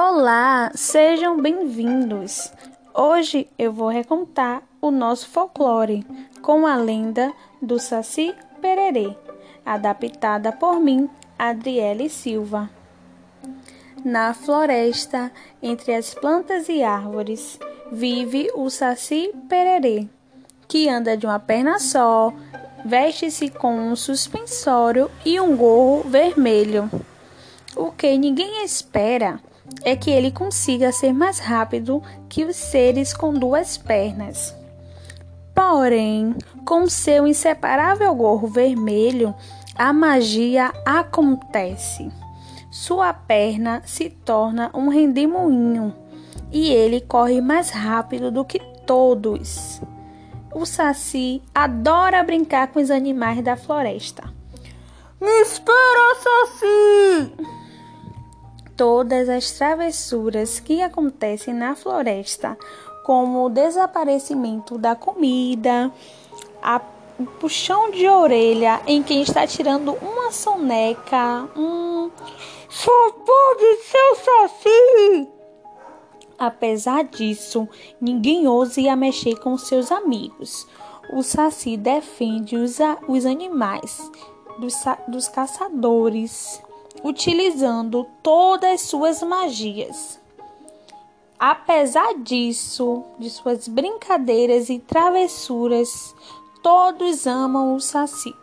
Olá, sejam bem-vindos. Hoje eu vou recontar o nosso folclore com a lenda do Saci Pererê, adaptada por mim, Adriele Silva. Na floresta, entre as plantas e árvores, vive o Saci Pererê, que anda de uma perna só, veste-se com um suspensório e um gorro vermelho. O que ninguém espera é que ele consiga ser mais rápido que os seres com duas pernas. Porém, com seu inseparável gorro vermelho, a magia acontece. Sua perna se torna um rendemoinho e ele corre mais rápido do que todos. O Saci adora brincar com os animais da floresta. Me espera, Saci! Todas as travessuras que acontecem na floresta, como o desaparecimento da comida, a, o puxão de orelha em quem está tirando uma soneca, um só pode ser saci. Apesar disso, ninguém ousa ir a mexer com seus amigos. O Saci defende os, os animais dos, dos caçadores utilizando todas as suas magias. Apesar disso, de suas brincadeiras e travessuras, todos amam o Saci.